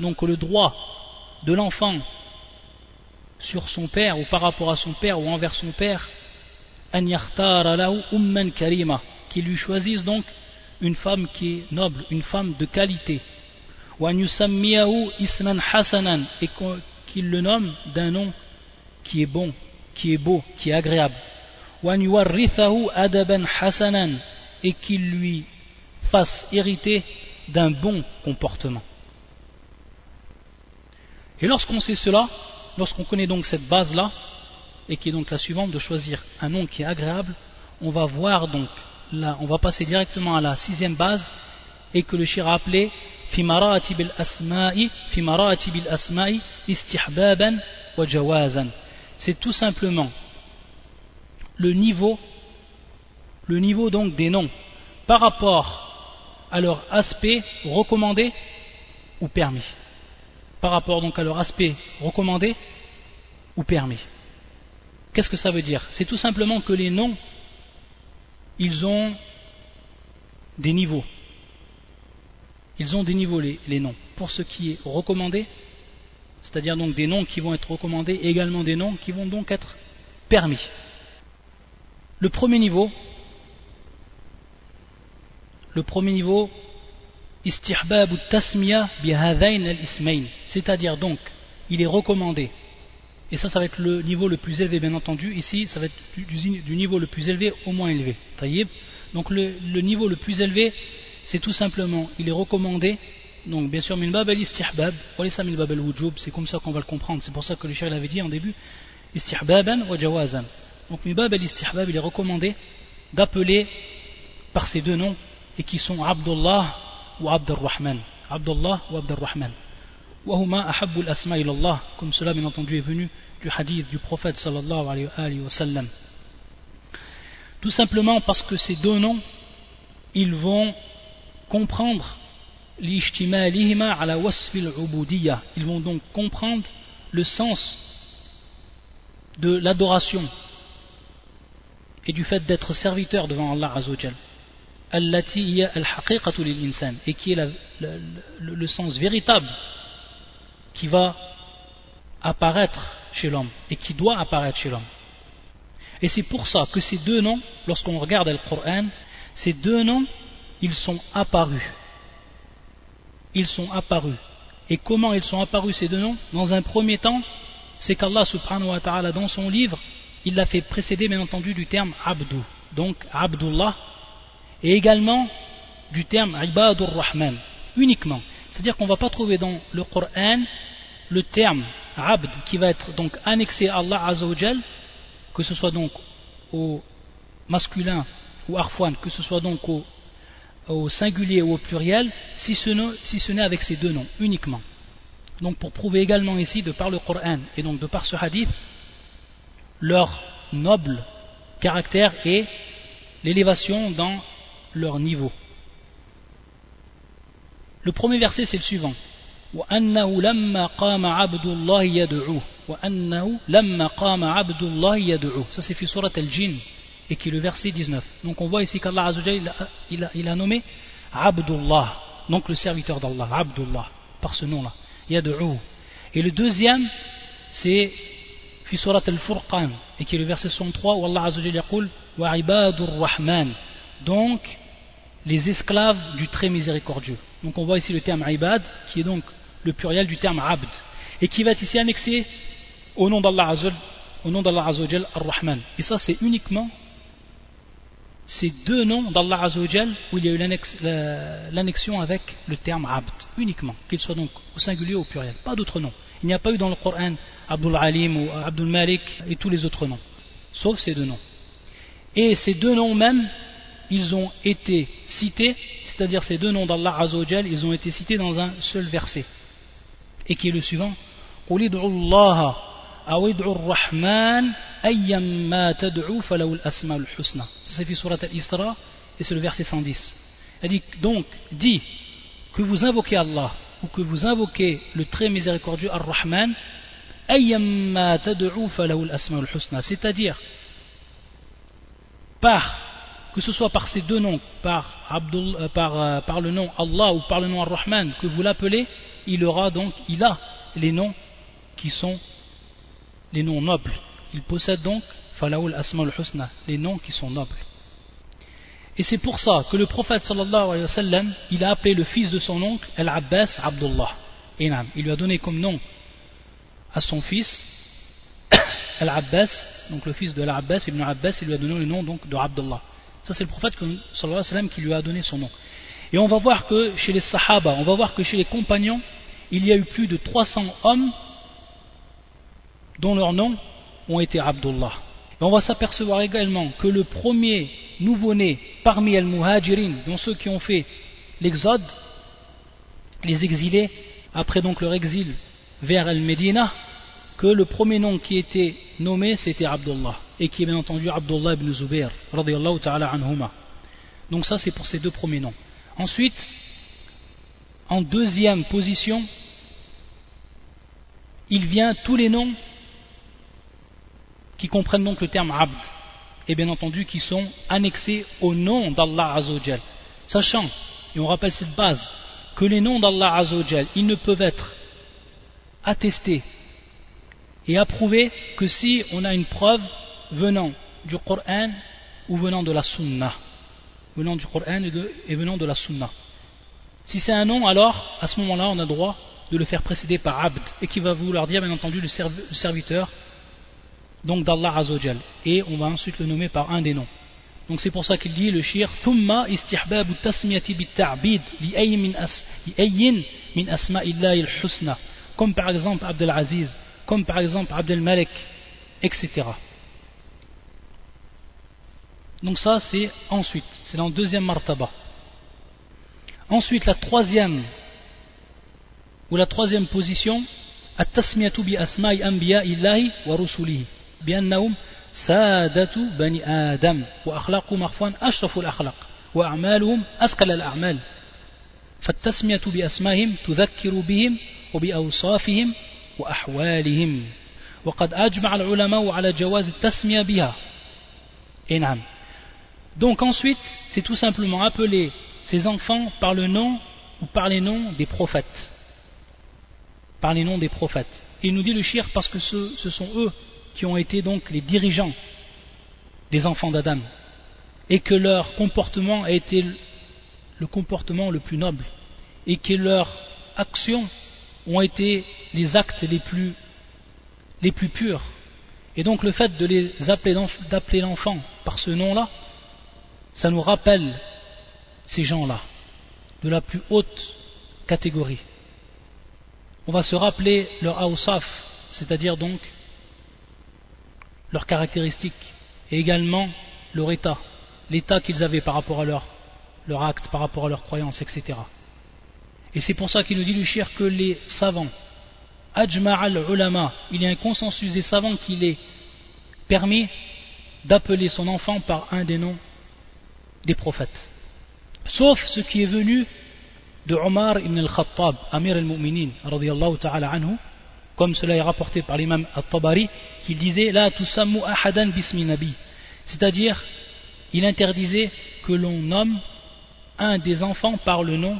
Speaker 1: Donc le droit de l'enfant sur son père ou par rapport à son père ou envers son père an umman lui choisisse donc une femme qui est noble, une femme de qualité. Isman hasanan et qu'il le nomme d'un nom qui est bon, qui est beau, qui est agréable. et qu'il lui fasse hériter d'un bon comportement. Et lorsqu'on sait cela, lorsqu'on connaît donc cette base-là, et qui est donc la suivante de choisir un nom qui est agréable, on va voir donc là, on va passer directement à la sixième base et que le shir a appelé في مراتب الأسماء في مراتب الأسماء استحبابا وجوازا c'est tout simplement le niveau le niveau donc des noms par rapport à leur aspect recommandé ou permis par rapport donc à leur aspect recommandé ou permis qu'est-ce que ça veut dire c'est tout simplement que les noms ils ont des niveaux ils ont des niveaux les, noms. Pour ce qui est recommandé, c'est-à-dire donc des noms qui vont être recommandés, également des noms qui vont donc être permis. Le premier niveau, le premier niveau, istihbab al-ismain, c'est-à-dire donc, il est recommandé, et ça, ça va être le niveau le plus élevé, bien entendu. Ici, ça va être du, niveau le plus élevé au moins élevé. Donc, le niveau le plus élevé, c'est tout simplement, il est recommandé, donc bien sûr, min bab al-istihbab, min bab al-wujub, c'est comme ça qu'on va le comprendre, c'est pour ça que le cher l'avait dit en début, istihbaban wa jawazan. Donc min bab al-istihbab, il est recommandé d'appeler par ces deux noms, et qui sont Abdullah ou Abdurrahman. Abdullah ou Abdurrahman. Wahuma ahabbu al-asma ilallah, comme cela bien entendu est venu du hadith du prophète sallallahu alayhi wa sallam. Tout simplement parce que ces deux noms, ils vont comprendre ils vont donc comprendre le sens de l'adoration et du fait d'être serviteur devant Allah Azzawajal et qui est le, sens véritable qui va apparaître chez l'homme et qui doit apparaître chez l'homme et c'est pour ça que ces deux noms lorsqu'on regarde le Coran ces deux noms ils sont apparus. Ils sont apparus. Et comment ils sont apparus ces deux noms? Dans un premier temps, c'est qu'Allah subhanahu wa ta'ala dans son livre, il l'a fait précéder bien entendu du terme Abdou, donc Abdullah, et également du terme Ibadur Rahman, uniquement. C'est-à-dire qu'on ne va pas trouver dans le Coran le terme Abd qui va être donc annexé à Allah Azzawajal, que ce soit donc au masculin ou arfouan, que ce soit donc au au singulier ou au pluriel, si ce n'est avec ces deux noms uniquement. Donc pour prouver également ici, de par le Coran et donc de par ce hadith, leur noble caractère et l'élévation dans leur niveau. Le premier verset c'est le suivant. Ça c'est fi surat al-jinn et qui est le verset 19. Donc on voit ici qu'Allah il, il, a nommé Abdullah, donc le serviteur d'Allah, Abdullah, par ce nom-là. Yad'u. Et le deuxième, c'est fi surat al-Furqan, et qui est le verset 63 où Allah Azzawajal wa ibadur rahman. Donc les esclaves du très miséricordieux. Donc on voit ici le terme ibad, qui est donc le pluriel du terme abd, et qui va être ici annexé au nom d'Allah Azzawajal, au nom d'Allah Azzawajal ar-Rahman. Et ça c'est uniquement ces deux noms d'Allah Azzawajal où il y a eu l'annexion avec le terme abd uniquement, qu'il soit donc au singulier ou au pluriel, pas d'autres noms. Il n'y a pas eu dans le Coran Abdul Alim ou Abdul Malik et tous les autres noms, sauf ces deux noms. Et ces deux noms même, ils ont été cités, c'est-à-dire ces deux noms d'Allah Azzawajal, ils ont été cités dans un seul verset, et qui est le suivant. c'est surat al-Isra et c'est le verset 110. Elle dit donc, dit que vous invoquez Allah ou que vous invoquez le très miséricordieux Ar-Rahman, c'est-à-dire par que ce soit par ces deux noms, euh, euh, par le nom Allah ou par le nom Ar-Rahman que vous l'appelez, il aura donc, il a les noms qui sont les noms nobles. Il possède donc Falaoul Asmaul Husna, les noms qui sont nobles. Et c'est pour ça que le prophète sallallahu alayhi wa sallam, il a appelé le fils de son oncle Al-Abbas Abdullah. Il lui a donné comme nom à son fils Al-Abbas, donc le fils de Al-Abbas, Ibn Abbas, il lui a donné le nom donc de Abdullah. Ça c'est le prophète qui lui a donné son nom. Et on va voir que chez les Sahaba, on va voir que chez les compagnons, il y a eu plus de 300 hommes dont leur nom ont été Abdullah. Et on va s'apercevoir également que le premier nouveau-nés parmi al muhajirin dont ceux qui ont fait l'exode, les exilés, après donc leur exil vers Al-Medina, que le premier nom qui était nommé c'était Abdullah, et qui est bien entendu Abdullah ibn Zubair, ta'ala anhuma. Donc ça c'est pour ces deux premiers noms. Ensuite, en deuxième position, il vient tous les noms qui comprennent donc le terme Abd, et bien entendu qui sont annexés au nom d'Allah Azzawajal. Sachant, et on rappelle cette base, que les noms d'Allah Azzawajal, ils ne peuvent être attestés et approuvés que si on a une preuve venant du Coran ou venant de la Sunna. Venant du Coran et, venant de la Sunna. Si c'est un nom, alors à ce moment-là, on a droit de le faire précéder par Abd et qui va vouloir dire bien entendu le serviteur donc d'Allah Azzawajal et on va ensuite le nommer par un des noms donc c'est pour ça qu'il dit le shir min asma'illahi al-husna comme par exemple Abdel Aziz comme par exemple Abdel Malik etc donc ça c'est ensuite c'est dans le deuxième martaba ensuite la troisième ou la troisième position التسمية بأسماء أنبياء الله ورسله بأنهم سادة بني آدم وأخلاقهم عفوا أشرف الأخلاق وأعمالهم أثقل الأعمال فالتسمية بأسمائهم تذكر بهم وبأوصافهم وأحوالهم وقد أجمع العلماء على جواز التسمية بها Et نعم Donc ensuite, c'est tout simplement appeler ces enfants par le nom ou par les noms des prophètes. Par les noms des prophètes. Et il nous dit le shir parce que ce, ce sont eux qui ont été donc les dirigeants des enfants d'Adam et que leur comportement a été le comportement le plus noble et que leurs actions ont été les actes les plus, purs. Et donc le fait de les appeler d'appeler l'enfant par ce nom-là, ça nous rappelle ces gens-là, de la plus haute catégorie. On va se rappeler leur awsaf, c'est-à-dire donc leurs caractéristiques et également leur état, l'état qu'ils avaient par rapport à leur, leur acte, par rapport à leurs croyances, etc. Et c'est pour ça qu'il nous dit le que les savants, ajma'al ulama, il y a un consensus des savants qui les permet d'appeler son enfant par un des noms des prophètes. Sauf ce qui est venu de Omar ibn al-Khattab, Amir al-Mu'minin, ta'ala comme cela est rapporté par l'imam al-Tabari, qu'il disait La tusammu ahadan bismi nabi. C'est-à-dire, il interdisait que l'on nomme un des enfants par le nom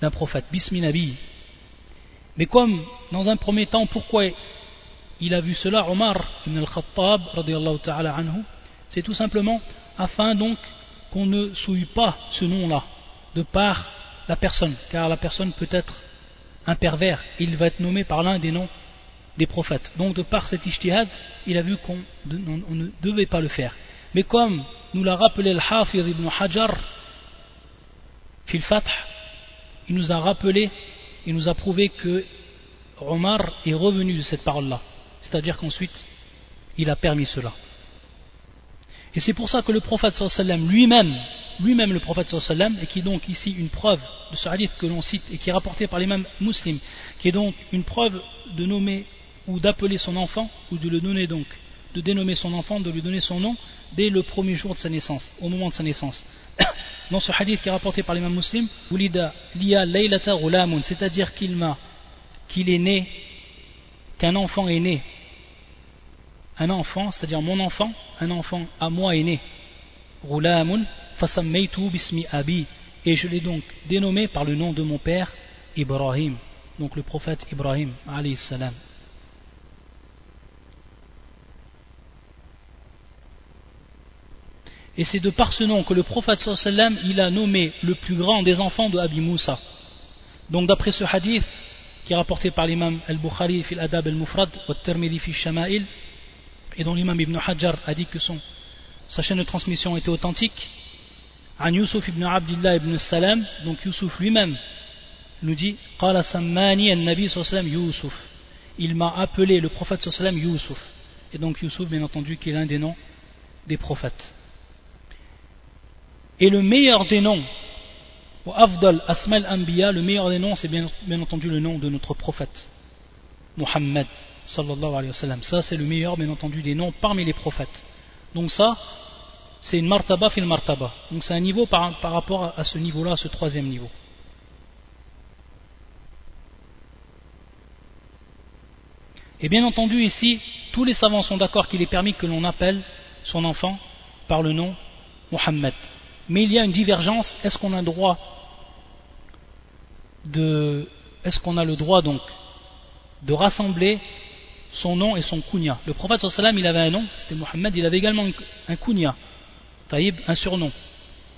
Speaker 1: d'un prophète, bismi nabi. Mais comme, dans un premier temps, pourquoi il a vu cela, Omar ibn al-Khattab, ta'ala anhu, c'est tout simplement afin donc qu'on ne souille pas ce nom-là, de par la personne, car la personne peut être un pervers, il va être nommé par l'un des noms des prophètes. Donc de par cet ijtihad, il a vu qu'on ne devait pas le faire. Mais comme nous l'a rappelé le Hafir ibn Hajar, fil il nous a rappelé, il nous a prouvé que Omar est revenu de cette parole-là. C'est-à-dire qu'ensuite, il a permis cela. Et c'est pour ça que le prophète sallam lui-même, lui-même le prophète sallam, et qui est donc ici une preuve de ce hadith que l'on cite et qui est rapporté par les mêmes musulmans, qui est donc une preuve de nommer ou d'appeler son enfant, ou de le donner donc, de dénommer son enfant, de lui donner son nom, dès le premier jour de sa naissance, au moment de sa naissance. Dans ce hadith qui est rapporté par l'imam muslim, c'est-à-dire qu'il qu'il est né, qu'un enfant est né, un enfant, c'est-à-dire mon enfant, un enfant à moi est né, bismi abi, et je l'ai donc dénommé par le nom de mon père, Ibrahim, donc le prophète Ibrahim, alayhi salam. Et c'est de par ce nom que le prophète sallam il a nommé le plus grand des enfants de Abi Moussa. Donc d'après ce hadith qui est rapporté par l'imam al-Bukhari fil adab al-mufrad wa tirmidhi fi shama'il et dont l'imam ibn Hajar a dit que son, sa chaîne de transmission était authentique An Yusuf ibn Abdullah ibn Salam donc Yusuf lui-même nous dit qala sammani sallam Yusuf il m'a appelé le prophète sallam Yusuf. Et donc Yusuf bien entendu qui est l'un des noms des prophètes Et le meilleur des noms, Afdal Asmal Anbiya, le meilleur des noms, c'est bien, entendu le nom de notre prophète, Muhammad sallallahu. Ça, c'est le meilleur, bien entendu, des noms parmi les prophètes. Donc ça, c'est une martaba fil martaba. Donc c'est un niveau par, par rapport à ce niveau-là, à ce troisième niveau. Et bien entendu ici, tous les savants sont d'accord qu'il est permis que l'on appelle son enfant par le nom Mohammed. Mais il y a une divergence, est-ce qu'on a le droit de donc de rassembler son nom et son kunya? Le prophète sallam il avait un nom, c'était Mohammed, il avait également un kunya, taïb, un surnom,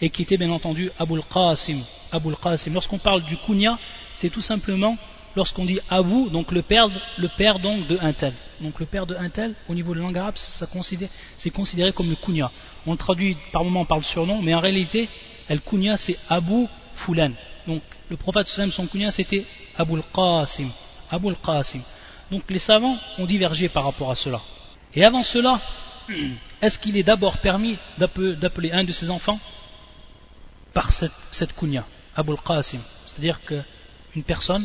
Speaker 1: et qui était bien entendu Abul Qasim. Abul Qasim. Lorsqu'on parle du kunya, c'est tout simplement lorsqu'on dit Abu, donc le père, le père donc de un tel. Donc le père de un tel, au niveau de langue arabe, c'est considéré comme le kunya. On le traduit par moment par le surnom, mais en réalité, el kunya c'est Abu Fulan. Donc le prophète sallam, son kunya c'était Abul Qasim. Abul Qasim. Donc les savants ont divergé par rapport à cela. Et avant cela, est-ce qu'il est, d'abord permis d'appeler un de ses enfants par cette, cette kunya, Abul Qasim? C'est-à-dire qu'une personne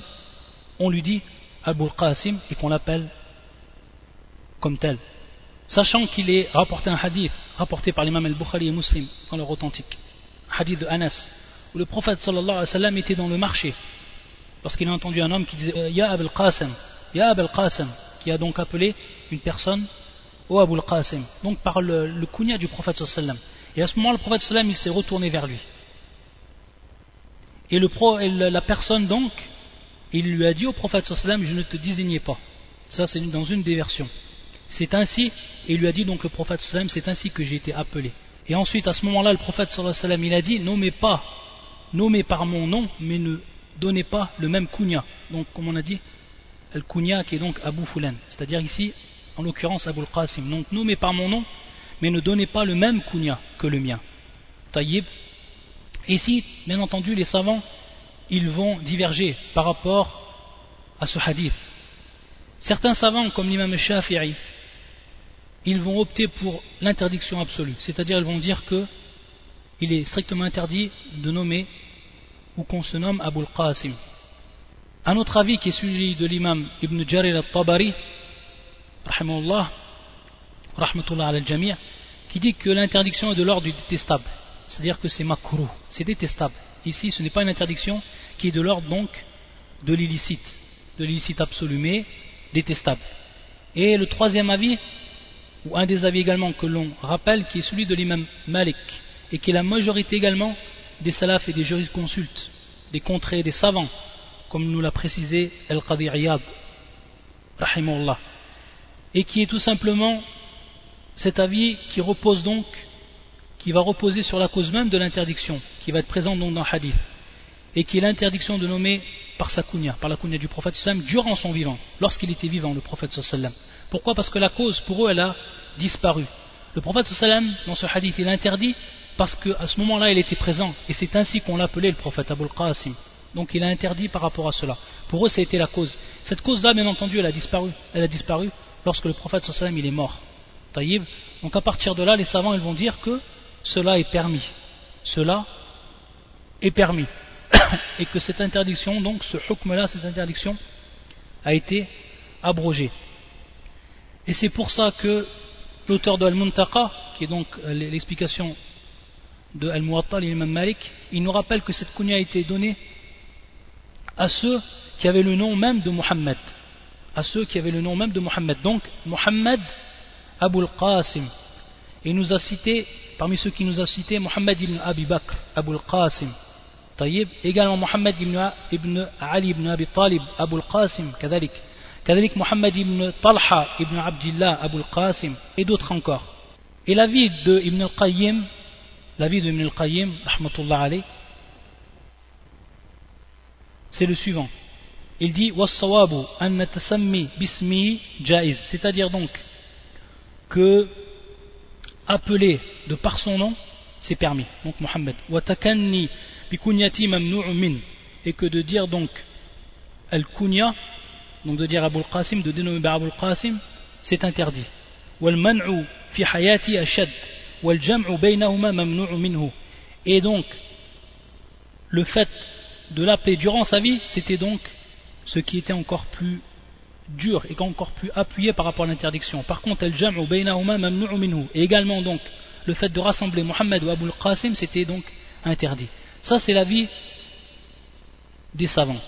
Speaker 1: on lui dit Abu Qasim et qu'on l'appelle comme tel. Sachant qu'il est rapporté un hadith, rapporté par l'imam al-Bukhari et Muslim dans leur authentique, hadith de Anas, où le prophète sallallahu alayhi wa sallam était dans le marché, lorsqu'il a entendu un homme qui disait Ya Abul Qasim, Ya Abul Qasim, qui a donc appelé une personne au Abu Qasim, donc par le, kunya du prophète sallallahu alayhi wa sallam. Et à ce moment, le prophète sallallahu sallam, il s'est retourné vers lui. Et, et la personne donc il lui a dit au prophète sallam je ne te désignais pas. Ça c'est dans une des versions. C'est ainsi et il lui a dit donc le prophète sallam c'est ainsi que j'ai été appelé. Et ensuite à ce moment là le prophète sallam il a dit nommez pas nommez par mon nom mais ne donnez pas le même kunya. Donc comme on a dit le kunya qui est donc Abu Fulan. C'est à dire ici en l'occurrence Abu Qasim. Donc nommez par mon nom mais ne donnez pas le même kunya que le mien. Taïb. Ici bien entendu les savants ils vont diverger par rapport à ce hadith. Certains savants, comme l'imam Shafi'i, ils vont opter pour l'interdiction absolue, c'est-à-dire ils vont dire que il est strictement interdit de nommer ou qu'on se nomme Abul Qasim. Un autre avis qui est celui de l'imam Ibn Jarir al-Tabari, qui dit que l'interdiction est de l'ordre du détestable, c'est-à-dire que c'est makruh, c'est détestable. Ici, ce n'est pas une interdiction qui est de l'ordre donc de l'illicite, de l'illicite absolu, mais détestable. Et le troisième avis, ou un des avis également que l'on rappelle, qui est celui de l'imam Malik, et qui est la majorité également des salafs et des jurisconsultes, des contrées, des savants, comme nous l'a précisé Al-Qadi Iyad, et qui est tout simplement cet avis qui repose donc, qui va reposer sur la cause même de l'interdiction, qui va être présente donc dans le hadith et qui est l'interdiction de nommer par sa kunya, par la kunya du prophète sallam durant son vivant, lorsqu'il était vivant, le prophète sallam. Pourquoi? Parce que la cause, pour eux, elle a disparu. Le prophète sallam, dans ce hadith, il interdit parce qu'à ce moment-là, il était présent, et c'est ainsi qu'on l'appelait le prophète Abul Qasim. Donc il a interdit par rapport à cela. Pour eux, ça a été la cause. Cette cause-là, bien entendu, elle a disparu. Elle a disparu lorsque le prophète sallam, il est mort. Taïb. Donc à partir de là, les savants, ils vont dire que cela est permis. Cela est permis. Et que cette interdiction, donc ce hukm-là, cette interdiction, a été abrogée. Et c'est pour ça que l'auteur de Al-Muntaqa, qui est donc euh, l'explication de Al-Muwatta, l'imam Malik, il nous rappelle que cette kunya a été donnée à ceux qui avaient le nom même de Muhammad. À ceux qui avaient le nom même de Muhammad. Donc, Muhammad Abul Qasim. Il nous a cité, parmi ceux qui nous a cité, Muhammad ibn Abi Bakr, Abul Qasim. طيب également Mohammed ibn, ibn Ali ibn Abi Talib Abu al-Qasim كذلك كذلك Mohammed ibn Talha ibn Abdullah Abu al-Qasim et d'autres encore et la vie de Ibn al-Qayyim la vie de Ibn al-Qayyim rahmatullah alayh c'est le suivant il dit والصواب أن نتسمي باسمه جائز c'est-à-dire donc que appeler de par son nom c'est permis donc Mohammed et que de dire donc al-kunya donc de dire Abul Qasim de dénommer Abul Qasim c'est interdit fi hayati et donc le fait de l'appeler durant sa vie c'était donc ce qui était encore plus dur et encore plus appuyé par rapport à l'interdiction. Par contre, al-jam'u baynahuma minhu. Et également donc, le fait de rassembler Mohammed ou Abul Qasim, c'était donc interdit. Ça, c'est la vie des savants.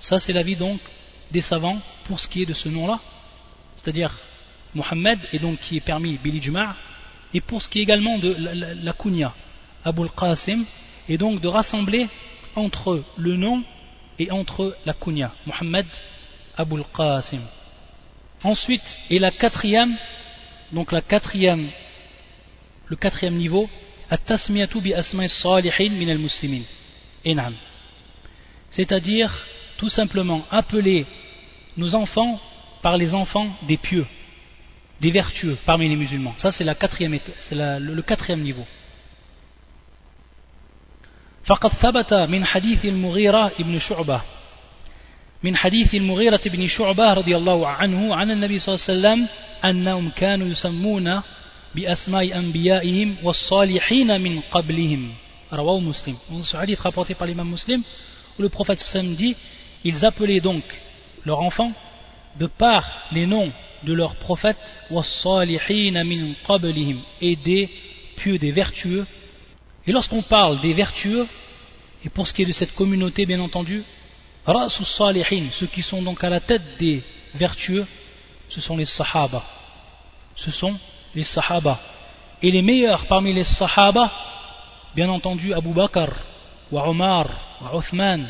Speaker 1: Ça, c'est la vie donc des savants pour ce qui est de ce nom-là, c'est-à-dire Mohammed, et donc qui est permis Billy Jum'a, et pour ce qui est également de la, la, kunya, Abu al-Qasim, et donc de rassembler entre le nom et entre la kunya, Mohammed Abu al-Qasim. Ensuite, et la quatrième, donc la quatrième, le quatrième niveau, at-tasmiyatu bi asma'i salihin min al-muslimin. C'est-à-dire, tout simplement, appeler nos enfants par les enfants des pieux, des vertueux parmi les musulmans. Ça, c'est, la quatrième, c'est la, le, le quatrième niveau. فقد ثبت من حديث المغيرة ابن شعبة من حديث المغيرة بن شعبة رضي الله عنه عن النبي صلى الله عليه وسلم أنهم كانوا يسمون بأسماء أنبيائهم والصالحين من قبلهم رواه مسلم ce hadith rapporté par l'imam muslim où le prophète sallam dit ils appelaient donc leurs enfants de par les noms de leurs prophètes et des pieux, des vertueux. Et lorsqu'on parle des vertueux, et pour ce qui est de cette communauté bien entendu, ceux qui sont donc à la tête des vertueux, ce sont les sahaba. Ce sont les sahaba. Et les meilleurs parmi les sahaba, bien entendu Abu Bakr, wa Omar, wa Uthman,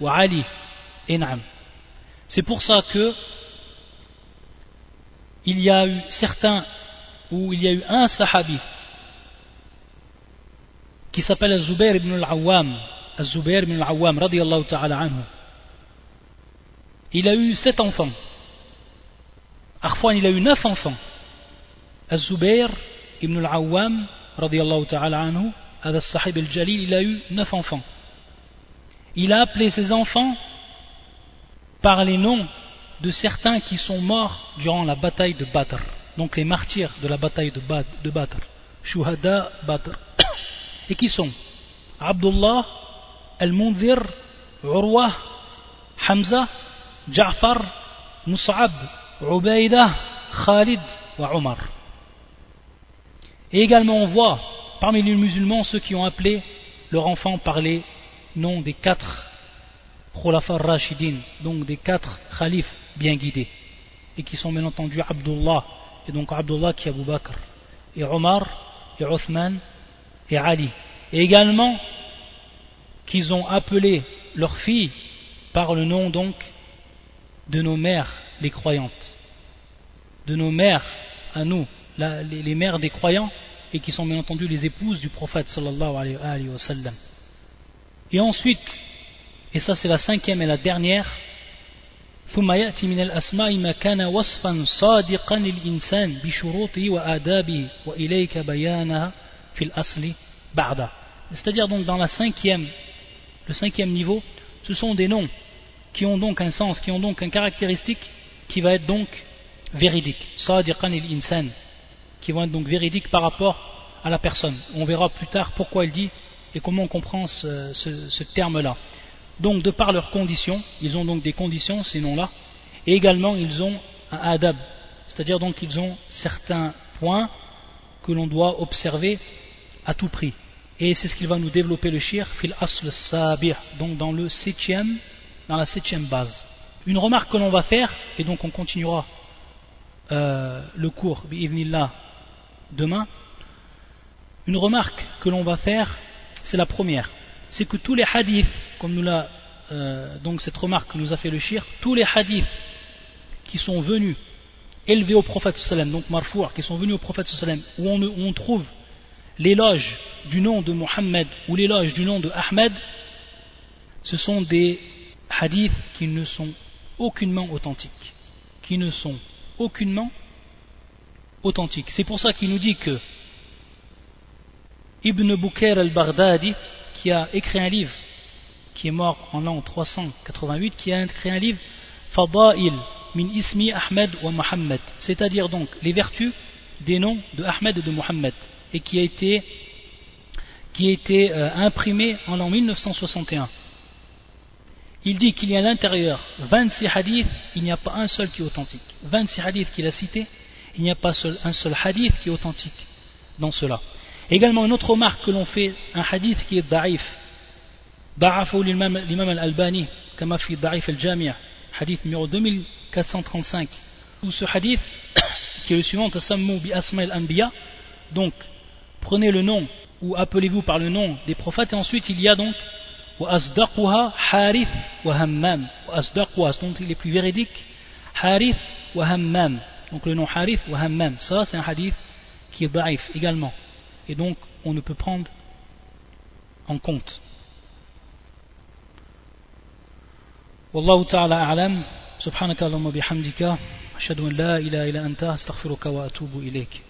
Speaker 1: wa Ali, et Naam. C'est pour ça que il y a eu certains ou il y a eu un sahabi qui s'appelle Az-Zubair ibn al-Awwam Az-Zubair ibn al-Awwam radiyallahu ta'ala anhu il a eu sept enfants Arfouan il a eu neuf enfants Az-Zubair ibn al-Awwam radiyallahu ta'ala anhu Ad-Sahib al-Jalil il a eu neuf enfants. Il a appelé ses enfants par les noms de certains qui sont morts durant la bataille de Badr, donc les martyrs de la bataille de, Badr, Shuhada Badr, et qui sont? Abdullah, Al-Munzir, Urwa, Hamza, Ja'far, Mus'ab, Ubaïda, Khalid et Omar. Et également on voit parmi les musulmans ceux qui ont appelé leur enfant par les noms des quatre Khulafar Rashidin, donc des quatre khalifes bien guidés, et qui sont bien entendu Abdullah, et donc Abdullah qui est Abu Bakr, et Omar, et Othman, et Ali. Et également qu'ils ont appelé leurs filles par le nom donc de nos mères, les croyantes, de nos mères à nous, les, les, mères des croyants, et qui sont bien entendu les épouses du prophète sallallahu alayhi wa sallam. Et ensuite, et ça c'est la cinquième et la dernière ثم يأتي من الأسماء ما كان وصفا صادقا للإنسان بشروطه وآدابه وإليك بيانها في الأصل بعد c'est-à-dire donc dans la cinquième le cinquième niveau ce sont des noms qui ont donc un sens qui ont donc une caractéristique qui va être donc véridique صادقا للإنسان qui vont être donc véridiques par rapport à la personne on verra plus tard pourquoi il dit et comment on comprend ce, ce, ce terme là donc de par leurs conditions, ils ont donc des conditions, ces noms-là, et également ils ont un adab, c'est-à-dire donc ils ont certains points que l'on doit observer à tout prix. Et c'est ce qu'il va nous développer le shir, fil asl sabir, donc dans le septième, dans la septième base. Une remarque que l'on va faire, et donc on continuera euh, le cours, bi'idnillah, demain, une remarque que l'on va faire, c'est la première. C'est que tous les hadiths, comme nous l'a, euh, donc cette remarque que nous a fait le shir, tous les hadiths qui sont venus élevés au prophète sallam, donc marfour, qui sont venus au prophète sallam, où on, où on trouve l'éloge du nom de Mohammed ou l'éloge du nom de Ahmed, ce sont des hadiths qui ne sont aucunement authentiques, qui ne sont aucunement authentiques. C'est pour ça qu'il nous dit que Ibn Bukair al-Baghdadi, qui a écrit un livre, qui est mort en l'an 388, qui a écrit un livre Fada'il min ismi Ahmed wa Muhammad, c'est-à-dire donc les vertus des noms de Ahmed et de Muhammad, et qui a été qui a été euh, imprimé en l'an 1961. Il dit qu'il y a à l'intérieur 26 hadiths, il n'y a pas un seul qui est authentique. 26 hadiths qu'il a cités, il n'y a pas un seul hadith qui est authentique dans cela. Également, une autre remarque que l'on fait, un hadith qui est da'if. Da'afu l'imam al-Albani, kama fi da'if al-Jami'a, hadith numéro 2435. Ou ce hadith, qui est le suivant, Tasammu bi asma al-anbiya, donc, prenez le nom, ou appelez-vous par le nom des prophètes, et ensuite il y a donc, wa asdaquha harith wa hammam. Wa asdaquha, donc il est plus véridique, harith wa hammam. Donc le nom harith wa hammam. Ça, c'est un hadith qui est da'if également et donc on ne peut prendre en compte. والله تعالى أعلم سبحانك اللهم وبحمدك أشهد أن لا إله إلا أنت أستغفرك وأتوب إليك